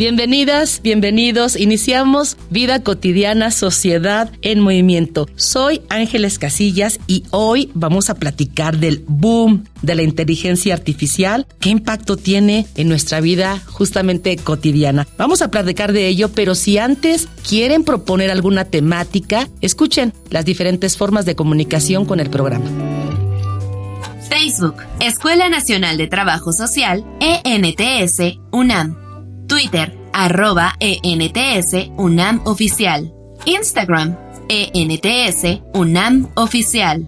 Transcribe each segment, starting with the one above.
Bienvenidas, bienvenidos. Iniciamos Vida Cotidiana, Sociedad en Movimiento. Soy Ángeles Casillas y hoy vamos a platicar del boom de la inteligencia artificial, qué impacto tiene en nuestra vida justamente cotidiana. Vamos a platicar de ello, pero si antes quieren proponer alguna temática, escuchen las diferentes formas de comunicación con el programa. Facebook, Escuela Nacional de Trabajo Social, ENTS, UNAM. Twitter, arroba ENTS UNAM Oficial. Instagram, ENTS UNAM Oficial.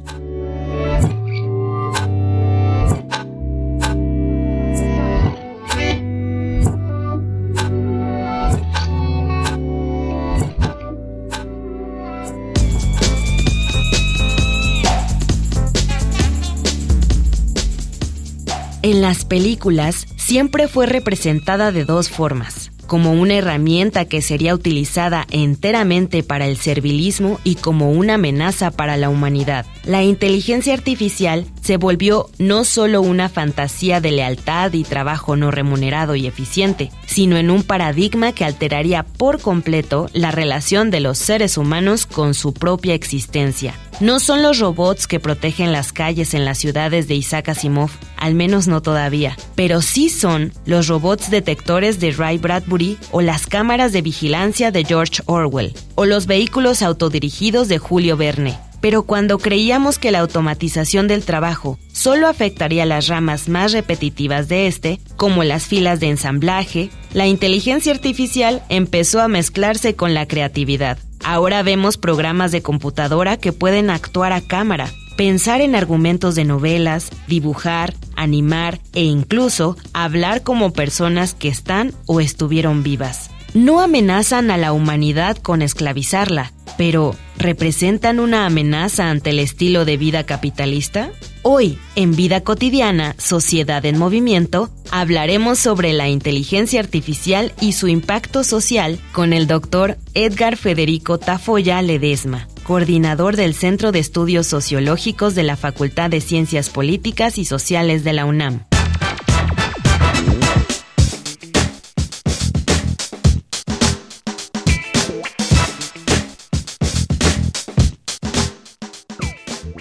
En las películas siempre fue representada de dos formas, como una herramienta que sería utilizada enteramente para el servilismo y como una amenaza para la humanidad. La inteligencia artificial se volvió no solo una fantasía de lealtad y trabajo no remunerado y eficiente, sino en un paradigma que alteraría por completo la relación de los seres humanos con su propia existencia. No son los robots que protegen las calles en las ciudades de Isaac Asimov, al menos no todavía, pero sí son los robots detectores de Ray Bradbury o las cámaras de vigilancia de George Orwell, o los vehículos autodirigidos de Julio Verne. Pero cuando creíamos que la automatización del trabajo solo afectaría las ramas más repetitivas de este, como las filas de ensamblaje, la inteligencia artificial empezó a mezclarse con la creatividad. Ahora vemos programas de computadora que pueden actuar a cámara, pensar en argumentos de novelas, dibujar, animar e incluso hablar como personas que están o estuvieron vivas. No amenazan a la humanidad con esclavizarla, pero ¿representan una amenaza ante el estilo de vida capitalista? Hoy, en Vida Cotidiana, Sociedad en Movimiento, hablaremos sobre la inteligencia artificial y su impacto social con el doctor Edgar Federico Tafoya Ledesma, coordinador del Centro de Estudios Sociológicos de la Facultad de Ciencias Políticas y Sociales de la UNAM.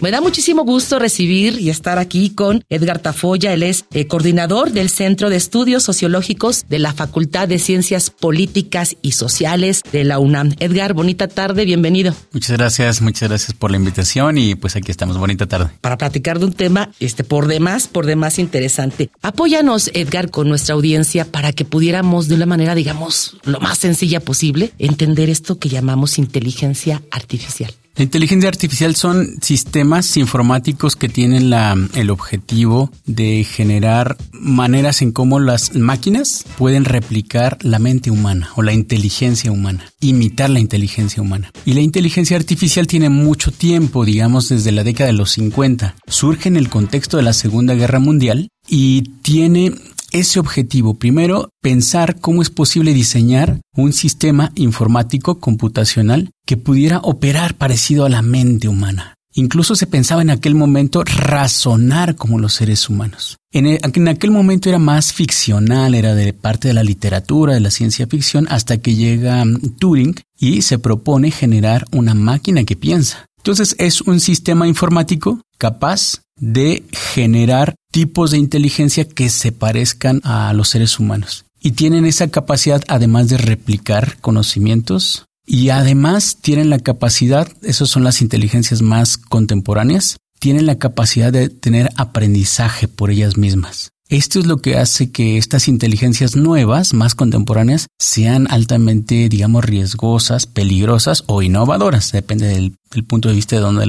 Me da muchísimo gusto recibir y estar aquí con Edgar Tafoya. Él es eh, coordinador del Centro de Estudios Sociológicos de la Facultad de Ciencias Políticas y Sociales de la UNAM. Edgar, bonita tarde, bienvenido. Muchas gracias, muchas gracias por la invitación y pues aquí estamos, bonita tarde. Para platicar de un tema, este, por demás, por demás interesante. Apóyanos, Edgar, con nuestra audiencia para que pudiéramos de una manera, digamos, lo más sencilla posible, entender esto que llamamos inteligencia artificial. La inteligencia artificial son sistemas informáticos que tienen la, el objetivo de generar maneras en cómo las máquinas pueden replicar la mente humana o la inteligencia humana, imitar la inteligencia humana. Y la inteligencia artificial tiene mucho tiempo, digamos desde la década de los 50. Surge en el contexto de la Segunda Guerra Mundial y tiene ese objetivo. Primero, pensar cómo es posible diseñar un sistema informático computacional que pudiera operar parecido a la mente humana. Incluso se pensaba en aquel momento razonar como los seres humanos. En, e, en, aquel momento era más ficcional, era de parte de la literatura, de la ciencia ficción, hasta que llega mm, Turing y se propone generar una máquina que piensa. Entonces es un sistema informático capaz de generar tipos de inteligencia que se parezcan a los seres humanos. Y tienen esa capacidad, además de replicar conocimientos, y además tienen la capacidad, esas son las inteligencias más contemporáneas, tienen la capacidad de tener aprendizaje por ellas mismas. Esto es lo que hace que estas inteligencias nuevas, más contemporáneas, sean altamente, digamos, riesgosas, peligrosas o innovadoras, depende del, punto de vista de donde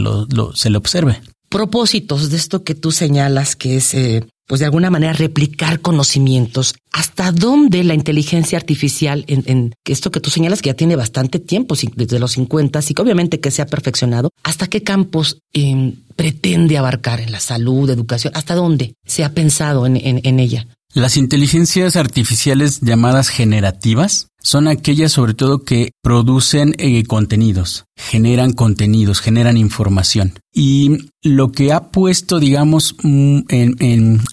se le observe. Propósitos de esto que tú señalas, que es eh, pues de alguna manera replicar conocimientos. ¿Hasta dónde la inteligencia artificial, en, en, esto que tú señalas que ya tiene bastante tiempo, desde los 50, y que obviamente que se ha perfeccionado, hasta qué campos em, pretende abarcar en la salud, educación, hasta dónde se ha pensado en, en ella? Las inteligencias artificiales llamadas generativas son aquellas sobre todo que producen eh, contenidos, generan contenidos, generan información. Y lo que ha puesto, digamos, mm, en,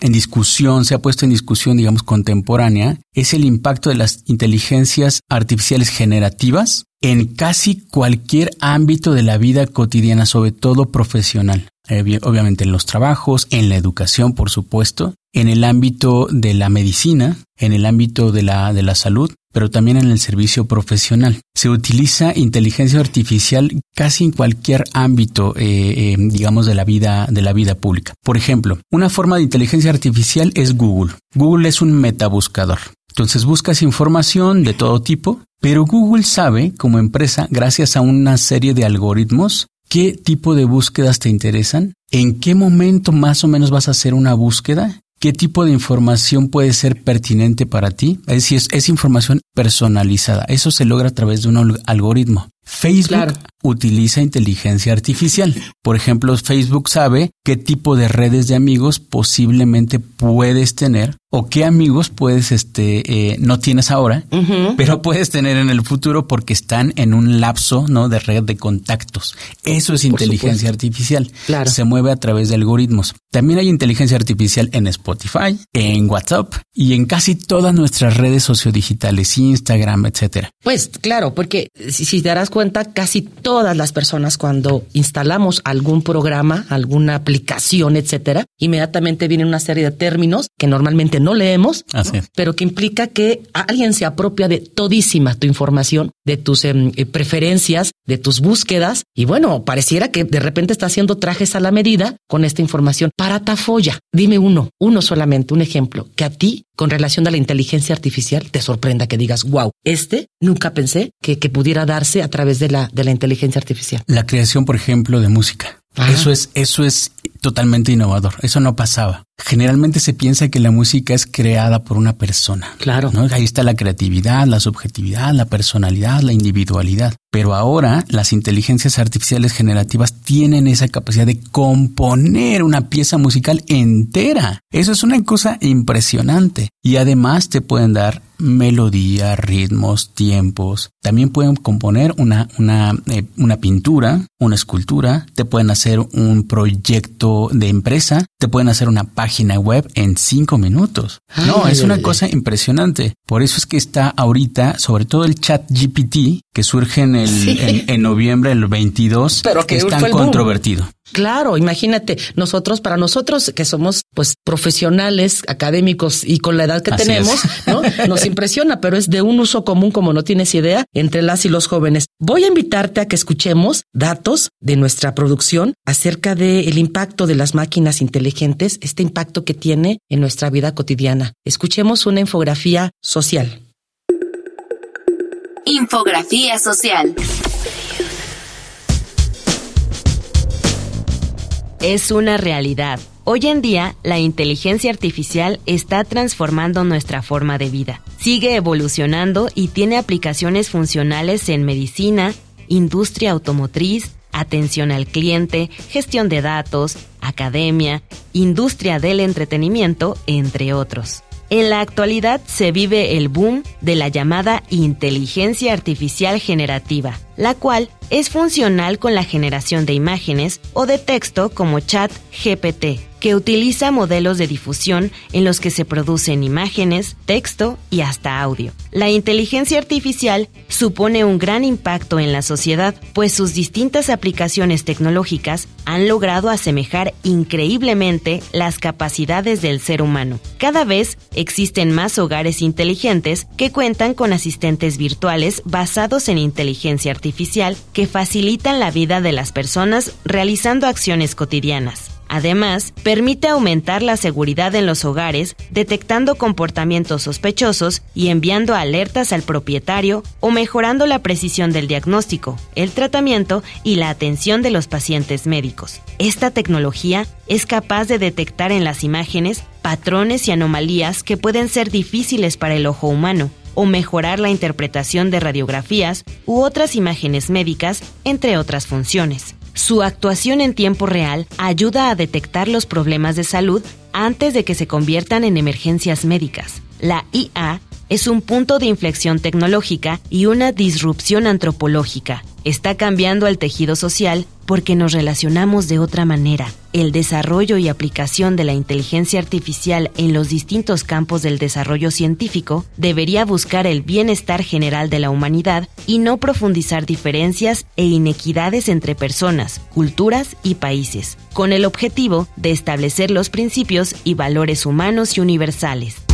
en, discusión, se ha puesto en discusión, digamos, contemporánea, es el impacto de las inteligencias artificiales generativas en casi cualquier ámbito de la vida cotidiana, sobre todo profesional. Eh, obviamente en los trabajos, en la educación, por supuesto, en el ámbito de la medicina, en el ámbito de la, de la salud, pero también en el servicio profesional. Se utiliza inteligencia artificial casi en cualquier ámbito, eh, eh, digamos, de la vida, de la vida pública. Por ejemplo, una forma de inteligencia artificial es Google. Google es un metabuscador. Entonces buscas información de todo tipo, pero Google sabe, como empresa, gracias a una serie de algoritmos, qué tipo de búsquedas te interesan, en qué momento más o menos vas a hacer una búsqueda, qué tipo de información puede ser pertinente para ti. Es decir, es, información personalizada. Eso se logra a través de un algoritmo. Facebook utiliza inteligencia artificial. Por ejemplo, Facebook sabe qué tipo de redes de amigos posiblemente puedes tener o qué amigos puedes, este, eh, no tienes ahora, pero puedes tener en el futuro porque están en un lapso, ¿no? De red de contactos. Eso es inteligencia artificial. Claro. Se mueve a través de algoritmos. También hay inteligencia artificial en Spotify, en WhatsApp y en casi todas nuestras redes sociodigitales, Instagram, etcétera. Pues claro, porque si, si te darás cuenta, casi todas las personas cuando instalamos algún programa, alguna aplicación, etcétera, inmediatamente viene una serie de términos que normalmente no leemos, pero que implica que alguien se apropia de todísima tu información, de tus em, eh, preferencias, de tus búsquedas, y bueno, pareciera que de repente está haciendo trajes a la medida con esta información. Para Tafoya. Dime uno, uno solamente, un ejemplo, que a ti con relación a la inteligencia artificial te sorprenda que digas, wow, este nunca pensé que, que pudiera darse a través de la, de la inteligencia artificial. La creación, por ejemplo, de música. Eso es, eso es totalmente innovador. Eso no pasaba. Generalmente se piensa que la música es creada por una persona. Claro. ¿no? Ahí está la creatividad, la subjetividad, la personalidad, la individualidad. Pero ahora las inteligencias artificiales generativas tienen esa capacidad de componer una pieza musical entera. Eso es una cosa impresionante. Y además te pueden dar melodía, ritmos, tiempos. También pueden componer una, una, eh, una pintura, una escultura. Te pueden hacer un proyecto de empresa. Te pueden hacer una página web en cinco minutos. no, es una cosa impresionante. Por eso es que está ahorita, sobre todo el chat GPT, que surge en, el, en, noviembre del 22, Pero que es tan controvertido. Claro, imagínate, nosotros, para nosotros que somos pues profesionales, académicos y con la edad que tenemos, ¿no? Nos impresiona, pero es de un uso común como no tienes idea entre las y los jóvenes. Voy a invitarte a que escuchemos datos de nuestra producción acerca del impacto de las máquinas inteligentes, este impacto que tiene en nuestra vida cotidiana. Escuchemos una infografía social. Infografía social. Es una realidad. Hoy en día, la inteligencia artificial está transformando nuestra forma de vida. Sigue evolucionando y tiene aplicaciones funcionales en medicina, industria automotriz, atención al cliente, gestión de datos, academia, industria del entretenimiento, entre otros. En la actualidad se vive el boom de la llamada inteligencia artificial generativa, la cual es funcional con la generación de imágenes o de texto como chat GPT, que utiliza modelos de difusión en los que se producen imágenes, texto y hasta audio. La inteligencia artificial supone un gran impacto en la sociedad, pues sus distintas aplicaciones tecnológicas han logrado asemejar increíblemente las capacidades del ser humano. Cada vez existen más hogares inteligentes que cuentan con asistentes virtuales basados en inteligencia artificial que facilitan la vida de las personas realizando acciones cotidianas. Además, permite aumentar la seguridad en los hogares, detectando comportamientos sospechosos y enviando alertas al propietario o mejorando la precisión del diagnóstico, el tratamiento y la atención de los pacientes médicos. Esta tecnología es capaz de detectar en las imágenes patrones y anomalías que pueden ser difíciles para el ojo humano o mejorar la interpretación de radiografías u otras imágenes médicas, entre otras funciones. Su actuación en tiempo real ayuda a detectar los problemas de salud antes de que se conviertan en emergencias médicas. La IA es un punto de inflexión tecnológica y una disrupción antropológica. Está cambiando al tejido social porque nos relacionamos de otra manera. El desarrollo y aplicación de la inteligencia artificial en los distintos campos del desarrollo científico debería buscar el bienestar general de la humanidad y no profundizar diferencias e inequidades entre personas, culturas y países, con el objetivo de establecer los principios y valores humanos y universales.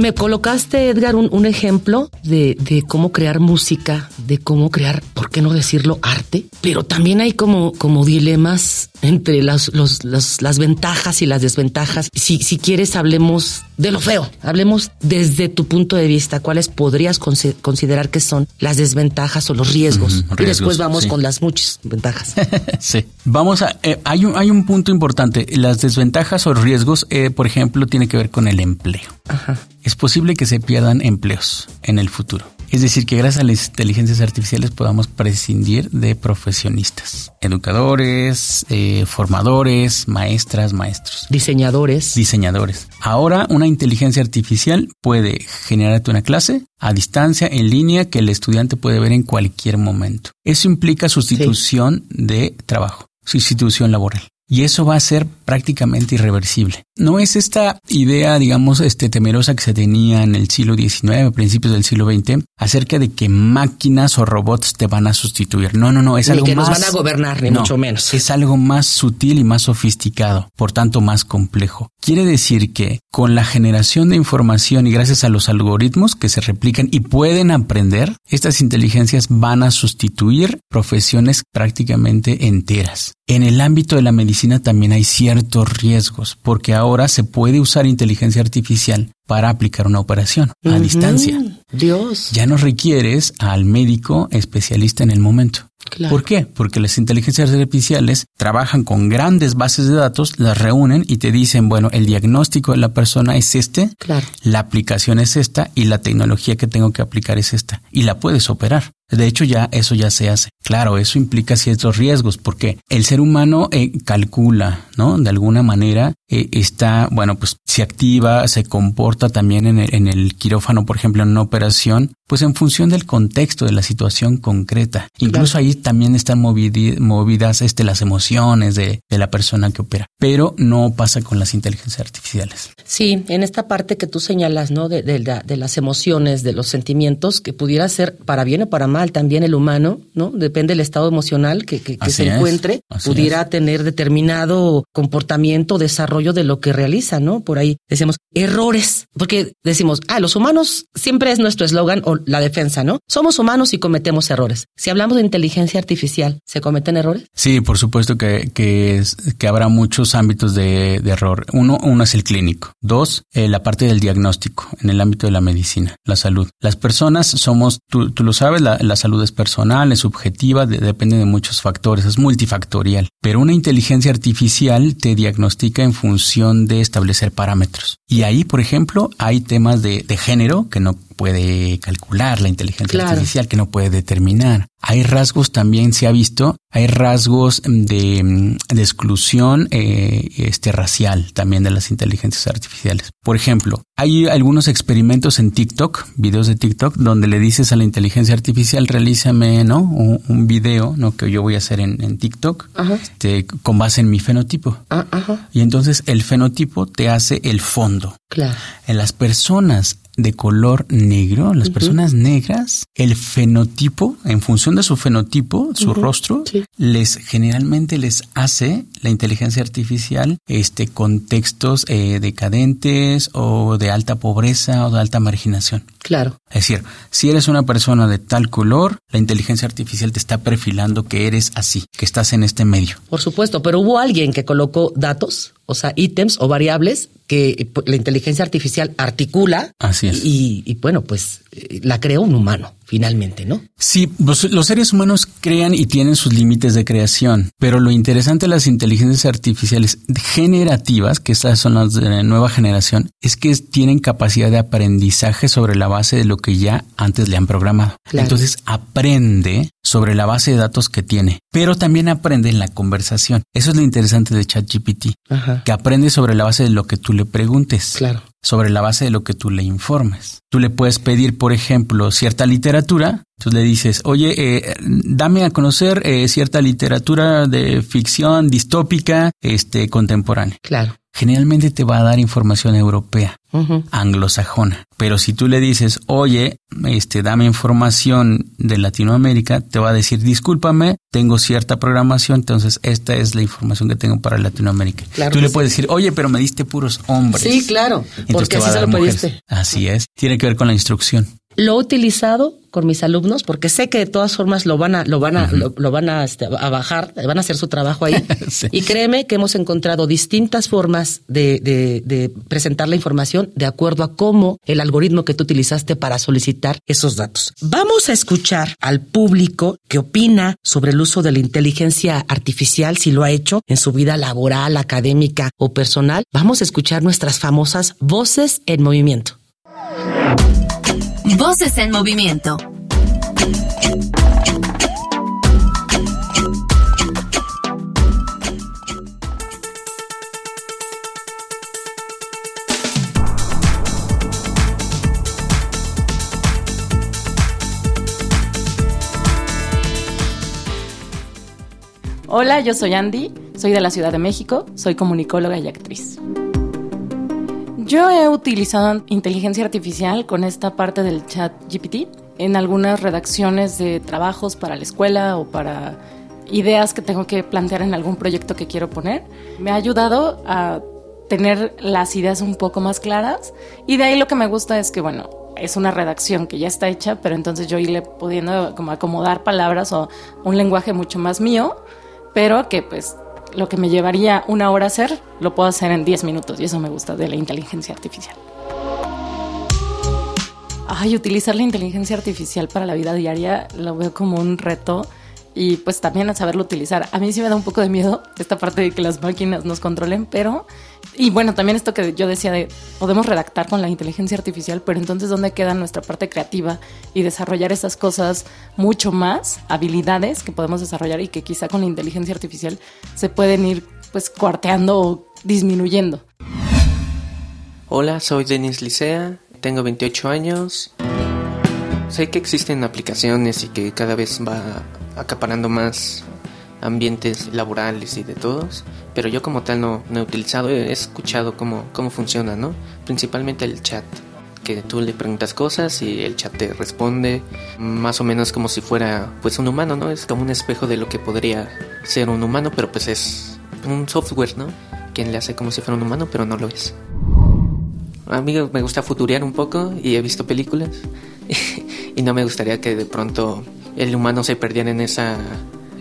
Me colocaste, Edgar, un, ejemplo de, cómo crear música, de cómo crear, ¿por qué no decirlo, arte? Pero también hay como, como dilemas entre las, las ventajas y las desventajas. Si, si quieres, hablemos de lo feo. Hablemos desde tu punto de vista. ¿Cuáles podrías considerar que son las desventajas o los riesgos? y después vamos con las muchas ventajas. sí. Vamos a... Eh, hay, un, hay un punto importante. Las desventajas o riesgos, eh, por ejemplo, tiene que ver con el empleo. Ajá es posible que se pierdan empleos en el futuro. Es decir, que gracias a las inteligencias artificiales podamos prescindir de profesionistas, educadores, eh, formadores, maestras, maestros. Diseñadores. Diseñadores. Ahora una inteligencia artificial puede generarte una clase a distancia, en línea, que el estudiante puede ver en cualquier momento. Eso implica sustitución de trabajo, sustitución laboral y eso va a ser prácticamente irreversible. No es esta idea, digamos, este temerosa que se tenía en el siglo XIX, principios del siglo XX, acerca de que máquinas o robots te van a sustituir. No, no, no, es algo que más. nos van a gobernar, ni mucho menos. Es algo más sutil y más sofisticado, por tanto más complejo. Quiere decir que con la generación de información y gracias a los algoritmos que se replican y pueden aprender, estas inteligencias van a sustituir profesiones prácticamente enteras. En el ámbito de la medicina también hay ciertos riesgos, porque ahora se puede usar inteligencia artificial para aplicar una operación a distancia. Dios. Ya no requieres al médico especialista en el momento. ¿Por qué? Porque las inteligencias artificiales trabajan con grandes bases de datos, las reúnen y te dicen, bueno, el diagnóstico de la persona es este, claro. la aplicación es esta y la tecnología que tengo que aplicar es esta. Y la puedes operar. De hecho, ya eso ya se hace. Claro, eso implica ciertos riesgos porque el ser humano eh, calcula, ¿no? De alguna manera eh, está, bueno, pues se activa, se comporta también en el, en el, quirófano, por ejemplo, en una operación, pues en función del contexto de la situación concreta. Incluso ahí también están movidas este, las emociones de, de, la persona que opera, pero no pasa con las inteligencias artificiales. Sí, en esta parte que tú señalas, ¿no? De, de, de las emociones, de los sentimientos, que pudiera ser para bien o para mal también el humano, ¿no? Depende del estado emocional que, que, se encuentre, pudiera tener determinado comportamiento, desarrollo de lo que realiza, ¿no? Por ahí decimos errores, porque decimos, ah, los humanos siempre es nuestro eslogan o la defensa, ¿no? Somos humanos y cometemos errores. Si hablamos de inteligencia artificial, ¿se cometen errores? Sí, por supuesto que, que, habrá muchos ámbitos de, de, error. Uno, uno es el clínico. Dos, eh, la parte del diagnóstico en el ámbito de la medicina, la salud. Las personas somos, tú, tú lo sabes, la, la, salud es personal, es subjetiva, depende de muchos factores, es multifactorial. Pero una inteligencia artificial te diagnostica en función de establecer parámetros. Y ahí, por ejemplo, hay temas de, de género que no puede calcular la inteligencia artificial, que no puede determinar. Hay rasgos también se ha visto, hay rasgos de, de exclusión eh, este racial también de las inteligencias artificiales. Por ejemplo, hay algunos experimentos en TikTok, videos de TikTok, donde le dices a la inteligencia artificial, realízame, ¿no? Un, video, ¿no? Que yo voy a hacer en, en TikTok, este, con base en mi fenotipo. Ah, y entonces el fenotipo te hace el fondo. Claro. En las personas de color negro, las personas negras, el fenotipo, en función de su fenotipo, su rostro, les generalmente les hace la inteligencia artificial este contextos eh, decadentes o de alta pobreza o de alta marginación. Claro. Es decir, si eres una persona de tal color, la inteligencia artificial te está perfilando que eres así, que estás en este medio. Por supuesto, pero hubo alguien que colocó datos, o sea, ítems o variables que eh, la inteligencia artificial articula. Así es. Y, y bueno, pues eh, la creó un humano finalmente, ¿no? Sí, los, seres humanos crean y tienen sus límites de creación, pero lo interesante de las inteligencias artificiales generativas, que estas son las de la nueva generación, es que tienen capacidad de aprendizaje sobre la base de lo que ya antes le han programado. Entonces aprende sobre la base de datos que tiene, pero también aprende en la conversación. Eso es lo interesante de ChatGPT, que aprende sobre la base de lo que tú le preguntes. Claro sobre la base de lo que tú le informes. Tú le puedes pedir, por ejemplo, cierta literatura, tú le dices, oye, eh, dame a conocer eh, cierta literatura de ficción distópica este, contemporánea. Claro generalmente te va a dar información europea, anglosajona. Pero si tú le dices, oye, este, dame información de Latinoamérica, te va a decir, discúlpame, tengo cierta programación, entonces esta es la información que tengo para Latinoamérica. tú le puedes decir, oye, pero me diste puros hombres. Sí, claro, porque así se lo pediste. Así es, tiene que ver con la instrucción. Lo he utilizado con mis alumnos porque sé que de todas formas lo van a, lo van a, lo, van a, este, a, bajar, van a hacer su trabajo ahí. Y créeme que hemos encontrado distintas formas de, de, de, presentar la información de acuerdo a cómo el algoritmo que tú utilizaste para solicitar esos datos. Vamos a escuchar al público que opina sobre el uso de la inteligencia artificial, si lo ha hecho en su vida laboral, académica o personal. Vamos a escuchar nuestras famosas voces en movimiento. Voces en movimiento. Hola, yo soy Andy, soy de la Ciudad de México, soy comunicóloga y actriz. Yo he utilizado inteligencia artificial con esta parte del chat GPT en algunas redacciones de trabajos para la escuela o para ideas que tengo que plantear en algún proyecto que quiero poner. Me ha ayudado a tener las ideas un poco más claras y de ahí lo que me gusta es que, bueno, es una redacción que ya está hecha, pero entonces yo irle pudiendo como acomodar palabras o un lenguaje mucho más mío, pero que pues lo que me llevaría una hora hacer, lo puedo hacer en 10 minutos y eso me gusta de la inteligencia artificial. Ay, utilizar la inteligencia artificial para la vida diaria lo veo como un reto y pues también saberlo utilizar. A mí sí me da un poco de miedo esta parte de que las máquinas nos controlen, pero y bueno, también esto que yo decía de podemos redactar con la inteligencia artificial, pero entonces dónde queda nuestra parte creativa y desarrollar esas cosas mucho más, habilidades que podemos desarrollar y que quizá con la inteligencia artificial se pueden ir pues cuarteando o disminuyendo. Hola, soy Denis Licea, tengo 28 años. Sé que existen aplicaciones y que cada vez va acaparando más ambientes laborales y de todos, pero yo como tal no, he utilizado, he escuchado cómo, cómo funciona, ¿no? Principalmente el chat, que tú le preguntas cosas y el chat te responde más o menos como si fuera pues un humano, ¿no? Es como un espejo de lo que podría ser un humano, pero pues es un software, ¿no? Quien le hace como si fuera un humano, pero no lo es. A mí me gusta futurear un poco y he visto películas y no me gustaría que de pronto el humano se perdiera en esa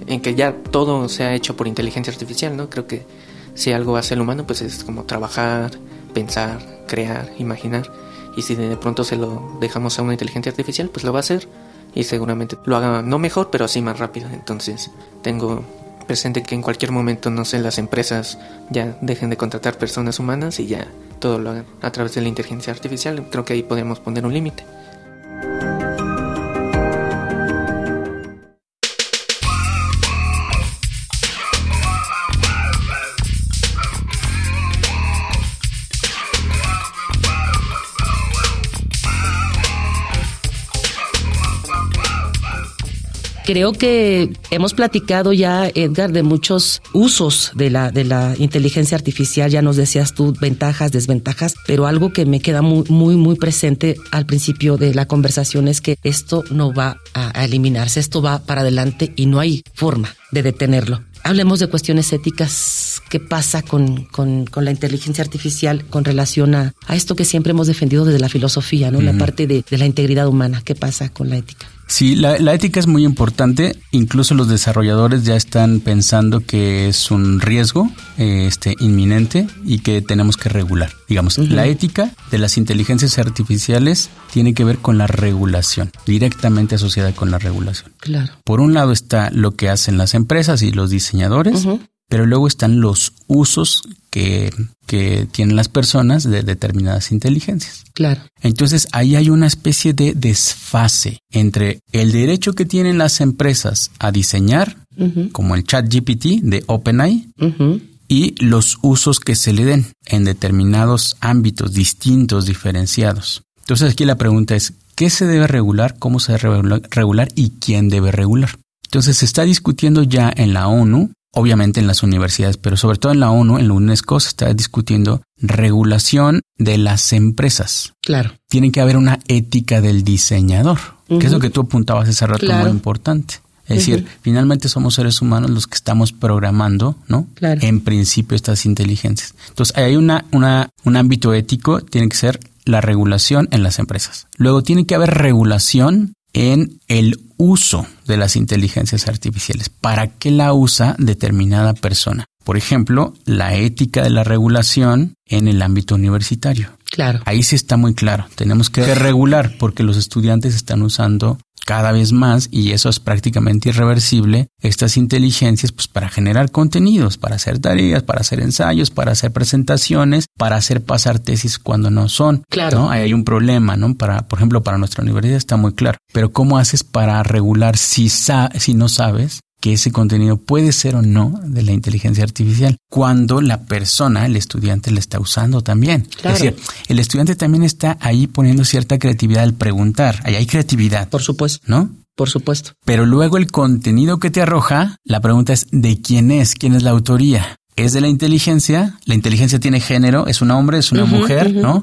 en que ya todo se ha hecho por inteligencia artificial, ¿no? Creo que si algo hace el humano, pues es como trabajar, pensar, crear, imaginar. Y si de pronto se lo dejamos a una inteligencia artificial, pues lo va a hacer y seguramente lo haga no mejor, pero sí más rápido. Entonces tengo presente que en cualquier momento, no sé, las empresas ya dejen de contratar personas humanas y ya todo lo hagan a través de la inteligencia artificial. Creo que ahí podemos poner un límite. Creo que hemos platicado ya, Edgar, de muchos usos de la, de la inteligencia artificial. Ya nos decías tú ventajas, desventajas, pero algo que me queda muy, muy, muy presente al principio de la conversación es que esto no va a eliminarse, esto va para adelante y no hay forma de detenerlo. Hablemos de cuestiones éticas. ¿Qué pasa con, con, la inteligencia artificial con relación a, a, esto que siempre hemos defendido desde la filosofía, ¿no? La parte de, de la integridad humana. ¿Qué pasa con la ética? Sí, la, ética es muy importante. Incluso los desarrolladores ya están pensando que es un riesgo este, inminente y que tenemos que regular. Digamos, la ética de las inteligencias artificiales tiene que ver con la regulación, directamente asociada con la regulación. Claro. Por un lado está lo que hacen las empresas y los diseñadores, pero luego están los usos que, que, tienen las personas de determinadas inteligencias. Claro. Entonces ahí hay una especie de desfase entre el derecho que tienen las empresas a diseñar, como el chat GPT de OpenAI, y los usos que se le den en determinados ámbitos distintos, diferenciados. Entonces aquí la pregunta es, ¿qué se debe regular? ¿Cómo se debe regular? ¿Y quién debe regular? Entonces se está discutiendo ya en la ONU obviamente en las universidades, pero sobre todo en la ONU, en la UNESCO, se está discutiendo regulación de las empresas. Claro. Tiene que haber una ética del diseñador, que es lo que tú apuntabas hace rato muy importante. Es decir, finalmente somos seres humanos los que estamos programando, ¿no? Claro. En principio estas inteligencias. Entonces, hay una, una, un ámbito ético, tiene que ser la regulación en las empresas. Luego tiene que haber regulación en el uso de las inteligencias artificiales. ¿Para qué la usa determinada persona? Por ejemplo, la ética de la regulación en el ámbito universitario. Claro. Ahí sí está muy claro. Tenemos que regular porque los estudiantes están usando cada vez más y eso es prácticamente irreversible, estas inteligencias pues para generar contenidos, para hacer tareas, para hacer ensayos, para hacer presentaciones, para hacer pasar tesis cuando no son. Claro. Ahí hay un problema, ¿no? Para, por ejemplo, para nuestra universidad está muy claro. Pero ¿cómo haces para regular si, si no sabes que ese contenido puede ser o no de la inteligencia artificial cuando la persona, el estudiante, la está usando también. Claro. Es decir, el estudiante también está ahí poniendo cierta creatividad al preguntar. Ahí hay creatividad. Por supuesto. ¿No? Por supuesto. Pero luego el contenido que te arroja, la pregunta es ¿de quién es? ¿Quién es la autoría? es de la inteligencia, la inteligencia tiene género, es un hombre, es una mujer, ¿no?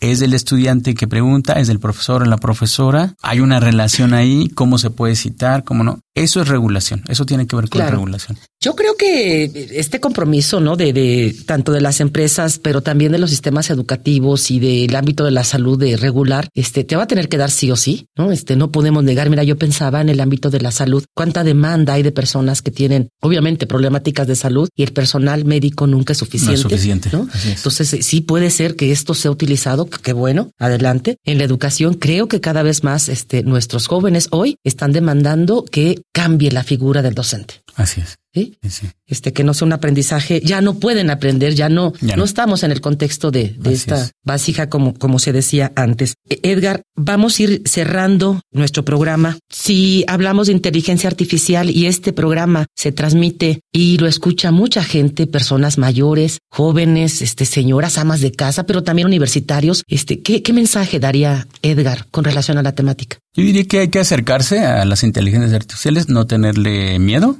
Es del estudiante que pregunta, es del profesor o la profesora, hay una relación ahí, cómo se puede citar, cómo no. Eso es regulación, eso tiene que ver con regulación. Yo creo que este compromiso, ¿no? De, de, tanto de las empresas, pero también de los sistemas educativos y del ámbito de la salud de regular, este, te va a tener que dar sí o sí, ¿no? Este, no podemos negar. Mira, yo pensaba en el ámbito de la salud, cuánta demanda hay de personas que tienen, obviamente, problemáticas de salud y el personal médico nunca es suficiente. No suficiente. ¿no? Entonces, sí puede ser que esto sea utilizado, que bueno, adelante. En la educación, creo que cada vez más, este, nuestros jóvenes hoy están demandando que cambie la figura del docente. Así es. ¿Sí? Este que no sea un aprendizaje, ya no pueden aprender, ya no, no. estamos en el contexto de, de esta vasija como, como se decía antes. E, Edgar, vamos a ir cerrando nuestro programa. Si hablamos de inteligencia artificial y este programa se transmite y lo escucha mucha gente, personas mayores, jóvenes, este, señoras, amas de casa, pero también universitarios, este, ¿qué, qué mensaje daría Edgar con relación a la temática? Yo diría que hay que acercarse a las inteligencias artificiales, no tenerle miedo.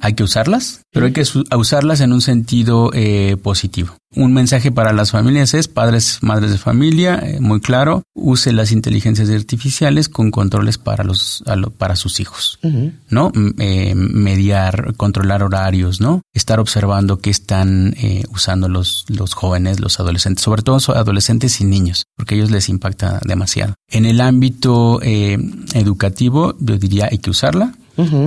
Hay que usarlas, pero hay que usarlas en un sentido eh, positivo. Un mensaje para las familias es, padres, madres de familia, eh, muy claro, use las inteligencias artificiales con controles para los para sus hijos, ¿no? Eh, mediar, controlar horarios, ¿no? Estar observando qué están eh, usando los los jóvenes, los adolescentes, sobre todo adolescentes y niños, porque a ellos les impacta demasiado. En el ámbito educativo, yo diría hay que usarla,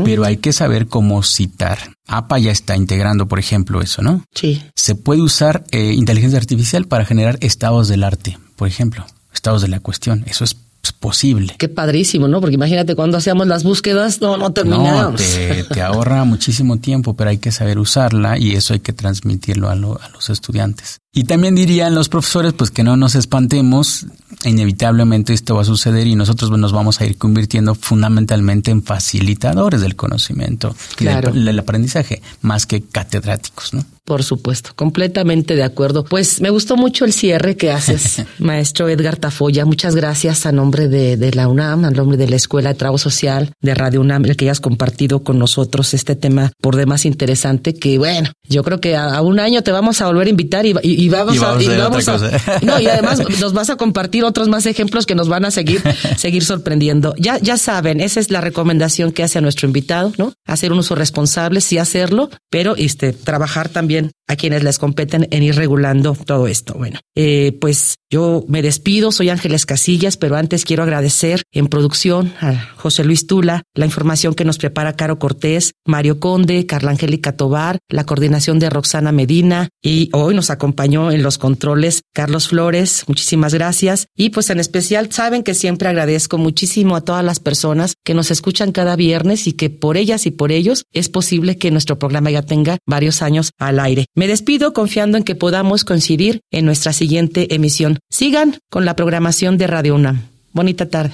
pero hay que saber cómo citar. APA ya está integrando, por ejemplo, eso, ¿no? Sí. Se puede usar eh, inteligencia artificial para generar estados del arte, por ejemplo, estados de la cuestión. Eso es posible. Qué padrísimo, ¿no? Porque imagínate cuando hacíamos las búsquedas, no, no terminamos. No, te, ahorra muchísimo tiempo, pero hay que saber usarla y eso hay que transmitirlo a, a los estudiantes. Y también dirían los profesores, pues que no nos espantemos, inevitablemente esto va a suceder y nosotros nos vamos a ir convirtiendo fundamentalmente en facilitadores del conocimiento y del, aprendizaje, más que catedráticos, ¿no? Por supuesto, completamente de acuerdo. Pues me gustó mucho el cierre que haces, maestro Edgar Tafoya. Muchas gracias a nombre de, de, la UNAM, a nombre de la Escuela de Trabajo Social de Radio UNAM, el que hayas compartido con nosotros este tema por demás interesante que, bueno, yo creo que a, un año te vamos a volver a invitar y, y, vamos, a... Y vamos a no, y además nos vas a compartir otros más ejemplos que nos van a seguir, seguir sorprendiendo. Ya, ya saben, esa es la recomendación que hace a nuestro invitado, ¿no? Hacer un uso responsable, sí hacerlo, pero este, trabajar también a quienes les competen en ir regulando todo esto. Bueno, eh, pues yo me despido, soy Ángeles Casillas, pero antes quiero agradecer en producción a José Luis Tula, la información que nos prepara Caro Cortés, Mario Conde, Carla Angélica Tobar, la coordinación de Roxana Medina y hoy nos acompañó en los controles Carlos Flores. Muchísimas gracias. Y pues en especial saben que siempre agradezco muchísimo a todas las personas que nos escuchan cada viernes y que por ellas y por ellos es posible que nuestro programa ya tenga varios años al aire. Me despido confiando en que podamos coincidir en nuestra siguiente emisión. Sigan con la programación de Radio UNAM. Bonita tarde.